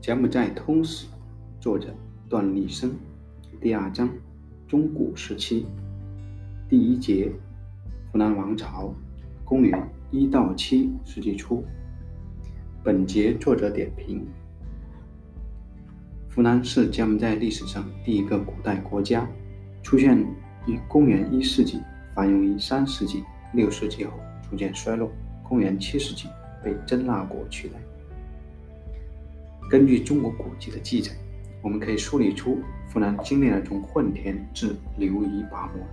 柬埔寨通史，作者段立生，第二章，中古时期，第一节，湖南王朝，公元一到七世纪初。本节作者点评：湖南是柬埔寨历史上第一个古代国家，出现于公元一世纪，繁荣于三世纪、六世纪后逐渐衰落，公元七世纪被真腊国取代。根据中国古籍的记载，我们可以梳理出湖南经历了从混田至刘夷跋摩，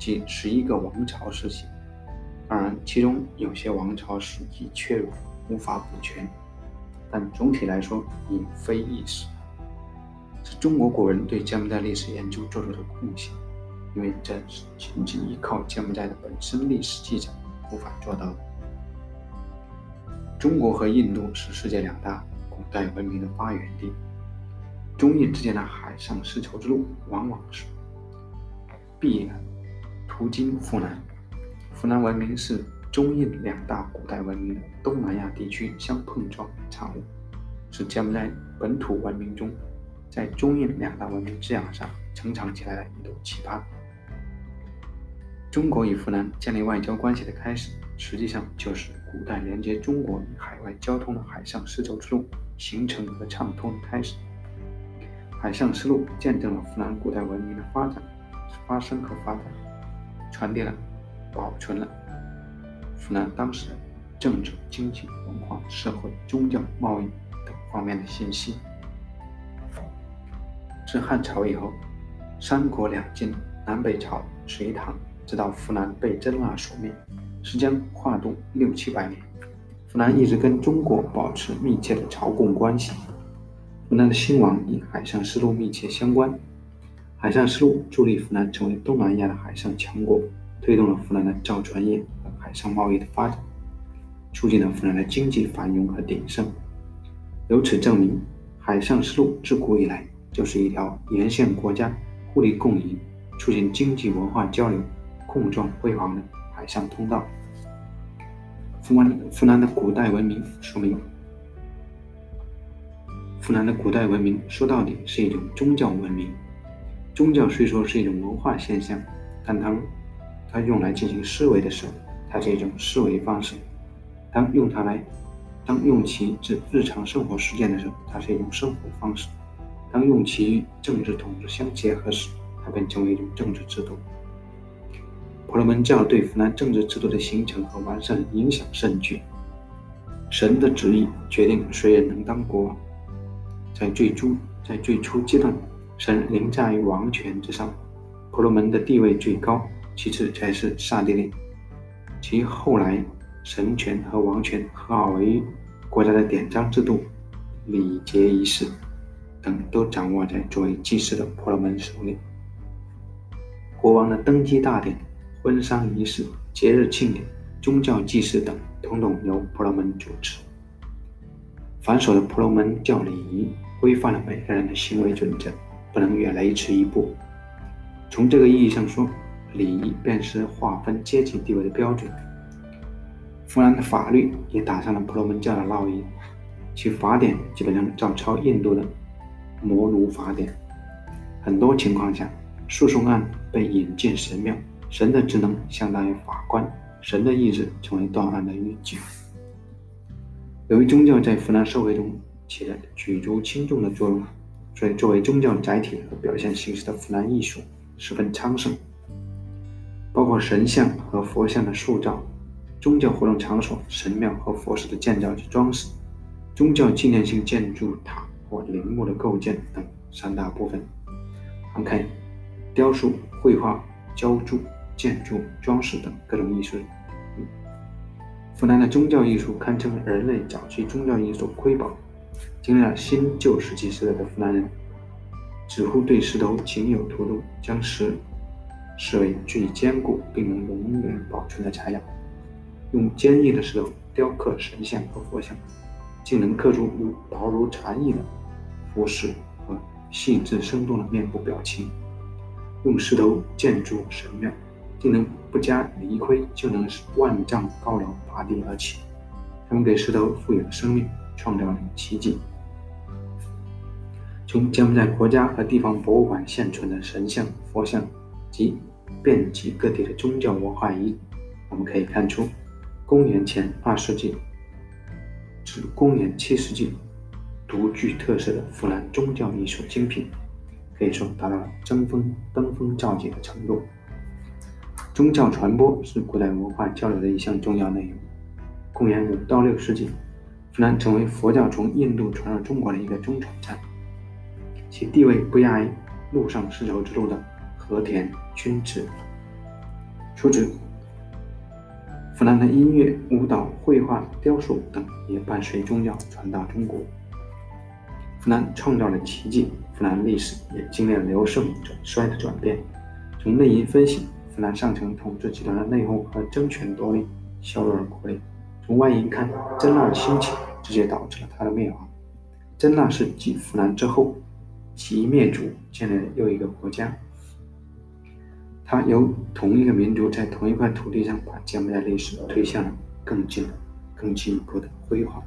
即十一个王朝时期。当然，其中有些王朝史迹缺，无法补全，但总体来说已非易事。是中国古人对柬埔寨历史研究做出的贡献，因为这是仅仅依靠柬埔寨的本身历史记载无法做到的。中国和印度是世界两大。古代文明的发源地，中印之间的海上丝绸之路往往是必然途经湖南。湖南文明是中印两大古代文明的东南亚地区相碰撞产物，是柬埔寨本土文明中在中印两大文明滋养上成长起来的一朵奇葩。中国与湖南建立外交关系的开始，实际上就是古代连接中国与海外交通的海上丝绸之路。形成和畅通的开始，海上丝路见证了湖南古代文明的发展、发生和发展，传递了、保存了湖南当时的政治、经济、文化、社会、宗教、贸易等方面的信息。自汉朝以后，三国两晋、南北朝、隋唐，直到湖南被真腊所灭，时间跨度六七百年。湖南一直跟中国保持密切的朝贡关系。湖南的兴亡与海上丝路密切相关。海上丝路助力湖南成为东南亚的海上强国，推动了湖南的造船业和海上贸易的发展，促进了湖南的经济繁荣和鼎盛。由此证明，海上丝路自古以来就是一条沿线国家互利共赢、促进经济文化交流、共创辉煌的海上通道。湖南湖南的古代文明说明，湖南的古代文明说到底是一种宗教文明。宗教虽说是一种文化现象，但当它用来进行思维的时候，它是一种思维方式；当用它来，当用其至日常生活实践的时候，它是一种生活方式；当用其与政治统治相结合时，它便成为一种政治制度。婆罗门教对湖南政治制度的形成和完善影响甚巨。神的旨意决定谁人能当国王。在最初，在最初阶段，神凌驾于王权之上，婆罗门的地位最高，其次才是刹帝利。其后来，神权和王权合二为一，国家的典章制度、礼节仪式等都掌握在作为祭司的婆罗门手里。国王的登基大典。婚丧仪式、节日庆典、宗教祭祀等，统统由婆罗门主持。繁琐的婆罗门教礼仪规范了每个人的行为准则，不能越雷池一步。从这个意义上说，礼仪便是划分阶级地位的标准。弗兰的法律也打上了婆罗门教的烙印，其法典基本上照抄印度的摩奴法典。很多情况下，诉讼案被引进神庙。神的职能相当于法官，神的意志成为断案的依据。由于宗教在湖南社会中起着举足轻重的作用，所以作为宗教载体和表现形式的湖南艺术十分昌盛，包括神像和佛像的塑造、宗教活动场所、神庙和佛寺的建造及装饰、宗教纪念性建筑塔或陵墓的构建等三大部分，OK，雕塑、绘画、浇铸。建筑装饰等各种艺术。湖南的宗教艺术堪称人类早期宗教艺术瑰宝。经历了新旧石器时代的湖南人，几乎对石头情有独钟，将石视为最坚固并能永远保存的材料。用坚硬的石头雕刻神像和佛像，竟能刻出如薄如蝉翼的服饰和细致生动的面部表情。用石头建筑神庙。竟能不加理亏，就能使万丈高楼拔地而起，他们给石头赋予了生命，创造了奇迹。从柬埔寨国家和地方博物馆现存的神像、佛像及遍及各地的宗教文化遗，我们可以看出，公元前二世纪至公元七世纪，独具特色的湖南宗教艺术精品，可以说达到了争峰登峰造极的程度。宗教传播是古代文化交流的一项重要内容。公元五到六世纪，湖南成为佛教从印度传入中国的一个中转站。其地位不亚于陆上丝绸之路的和田、君子。除此，湖南的音乐、舞蹈、绘画、雕塑等也伴随宗教传到中国。湖南创造了奇迹，湖南历史也经历了由盛转衰的转变。从内因分析，湖南上层统治集团的内讧和争权夺利削弱了国力；从外因看，真腊的兴起直接导致了他的灭亡。真腊是继弗兰之后。其灭族建立了又一个国家，它由同一个民族在同一块土地上把柬埔寨历史推向了更近、更进一步的辉煌。